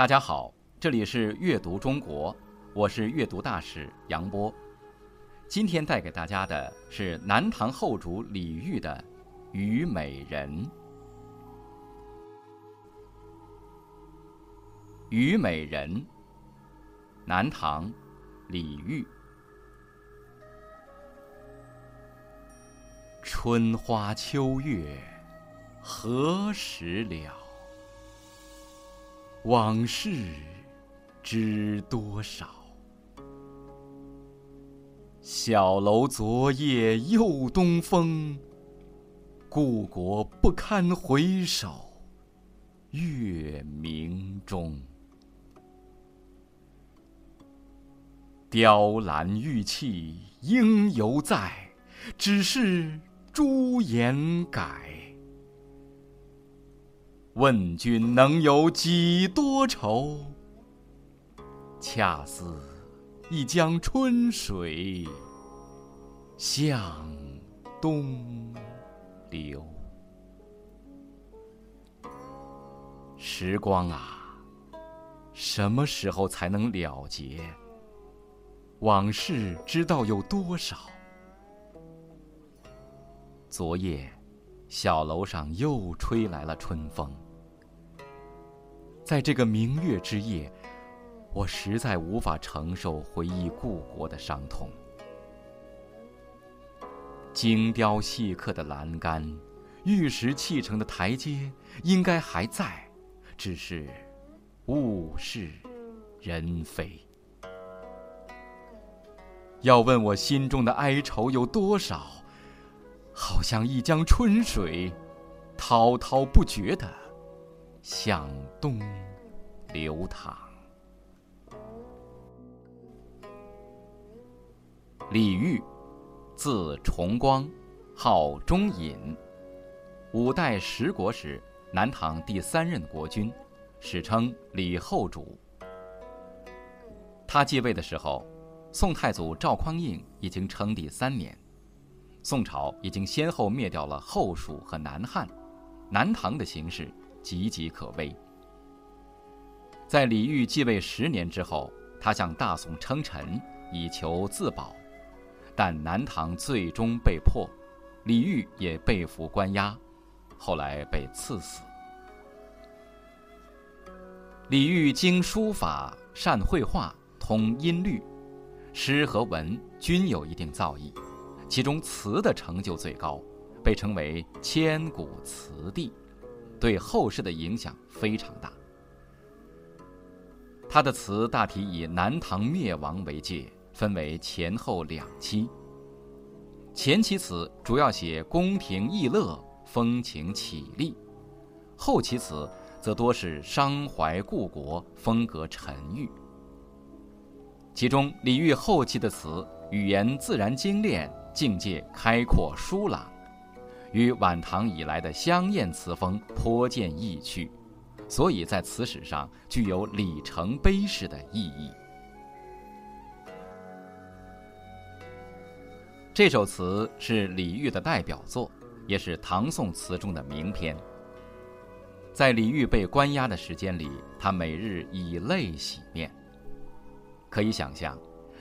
大家好，这里是阅读中国，我是阅读大使杨波。今天带给大家的是南唐后主李煜的《虞美人》。《虞美人》，南唐，李煜。春花秋月，何时了？往事知多少？小楼昨夜又东风，故国不堪回首月明中。雕栏玉砌应犹在，只是朱颜改。问君能有几多愁？恰似一江春水向东流。时光啊，什么时候才能了结？往事知道有多少？昨夜。小楼上又吹来了春风。在这个明月之夜，我实在无法承受回忆故国的伤痛。精雕细刻的栏杆，玉石砌成的台阶，应该还在，只是物是人非。要问我心中的哀愁有多少？好像一江春水，滔滔不绝地向东流淌。李煜，字重光，号中隐，五代十国时南唐第三任国君，史称李后主。他继位的时候，宋太祖赵匡胤已经称帝三年。宋朝已经先后灭掉了后蜀和南汉，南唐的形势岌岌可危。在李煜继位十年之后，他向大宋称臣，以求自保，但南唐最终被迫，李煜也被俘关押，后来被赐死。李煜精书法，善绘画，通音律，诗和文均有一定造诣。其中词的成就最高，被称为千古词帝，对后世的影响非常大。他的词大体以南唐灭亡为界，分为前后两期。前期词主要写宫廷逸乐、风情绮丽，后期词则多是伤怀故国、风格沉郁。其中李煜后期的词语言自然精炼。境界开阔疏朗，与晚唐以来的香艳词风颇见异趣，所以在词史上具有里程碑式的意义。这首词是李煜的代表作，也是唐宋词中的名篇。在李煜被关押的时间里，他每日以泪洗面。可以想象，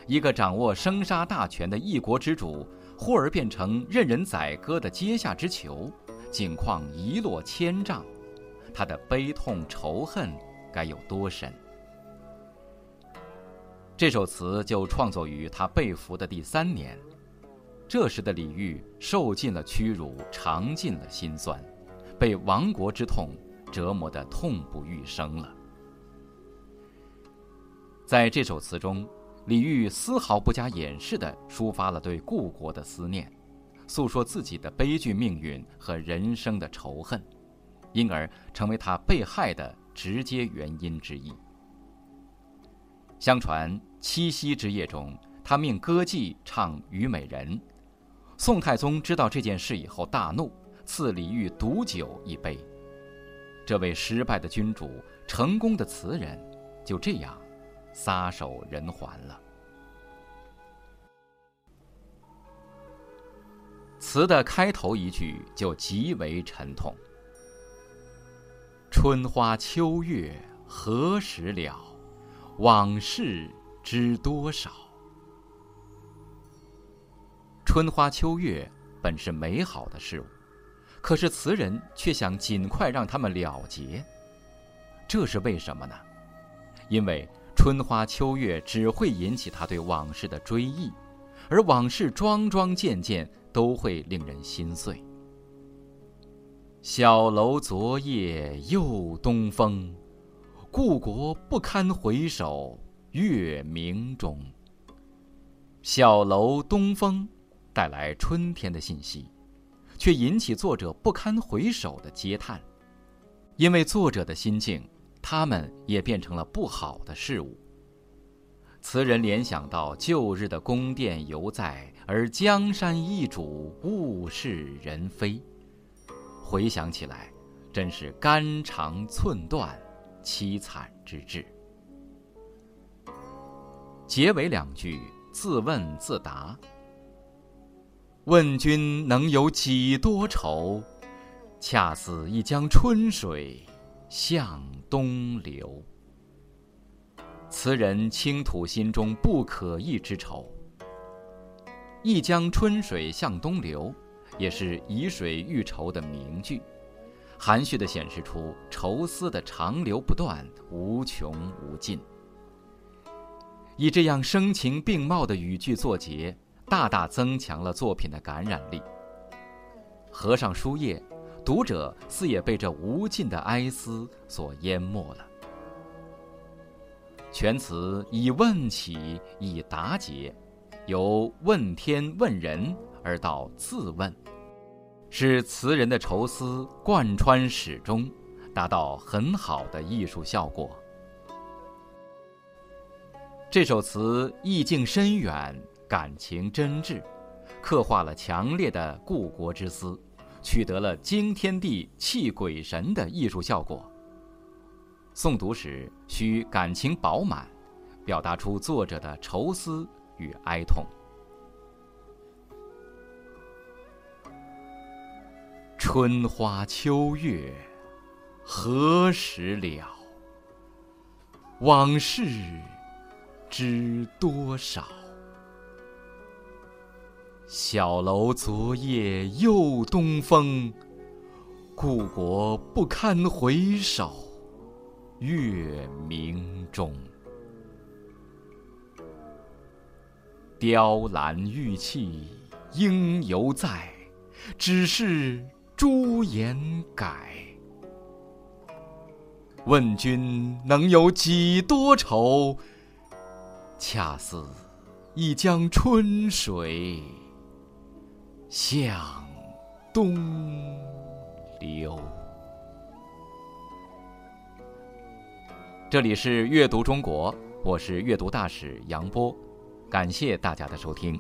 一个掌握生杀大权的一国之主。忽而变成任人宰割的阶下之囚，境况一落千丈，他的悲痛仇恨该有多深？这首词就创作于他被俘的第三年，这时的李煜受尽了屈辱，尝尽了辛酸，被亡国之痛折磨得痛不欲生了。在这首词中。李煜丝毫不加掩饰地抒发了对故国的思念，诉说自己的悲剧命运和人生的仇恨，因而成为他被害的直接原因之一。相传七夕之夜中，他命歌妓唱《虞美人》，宋太宗知道这件事以后大怒，赐李煜毒酒一杯。这位失败的君主，成功的词人，就这样。撒手人寰了。词的开头一句就极为沉痛：“春花秋月何时了？往事知多少？春花秋月本是美好的事物，可是词人却想尽快让他们了结。这是为什么呢？因为春花秋月只会引起他对往事的追忆，而往事桩桩件件都会令人心碎。小楼昨夜又东风。故国不堪回首月明中。小楼东风，带来春天的信息，却引起作者不堪回首的嗟叹。因为作者的心境，他们也变成了不好的事物。词人联想到旧日的宫殿犹在，而江山易主，物是人非。回想起来，真是肝肠寸断。凄惨之至。结尾两句自问自答：“问君能有几多愁？恰似一江春水向东流。”词人倾吐心中不可抑之愁。一江春水向东流，也是以水喻愁的名句。含蓄地显示出愁思的长流不断、无穷无尽。以这样声情并茂的语句作结，大大增强了作品的感染力。合上书页，读者似也被这无尽的哀思所淹没了。全词以问起，以答结，由问天问人而到自问。使词人的愁思贯穿始终，达到很好的艺术效果。这首词意境深远，感情真挚，刻画了强烈的故国之思，取得了惊天地泣鬼神的艺术效果。诵读时需感情饱满，表达出作者的愁思与哀痛。春花秋月，何时了？往事知多少？小楼昨夜又东风，故国不堪回首月明中。雕栏玉砌应犹在，只是。朱颜改，问君能有几多愁？恰似一江春水向东流。这里是阅读中国，我是阅读大使杨波，感谢大家的收听。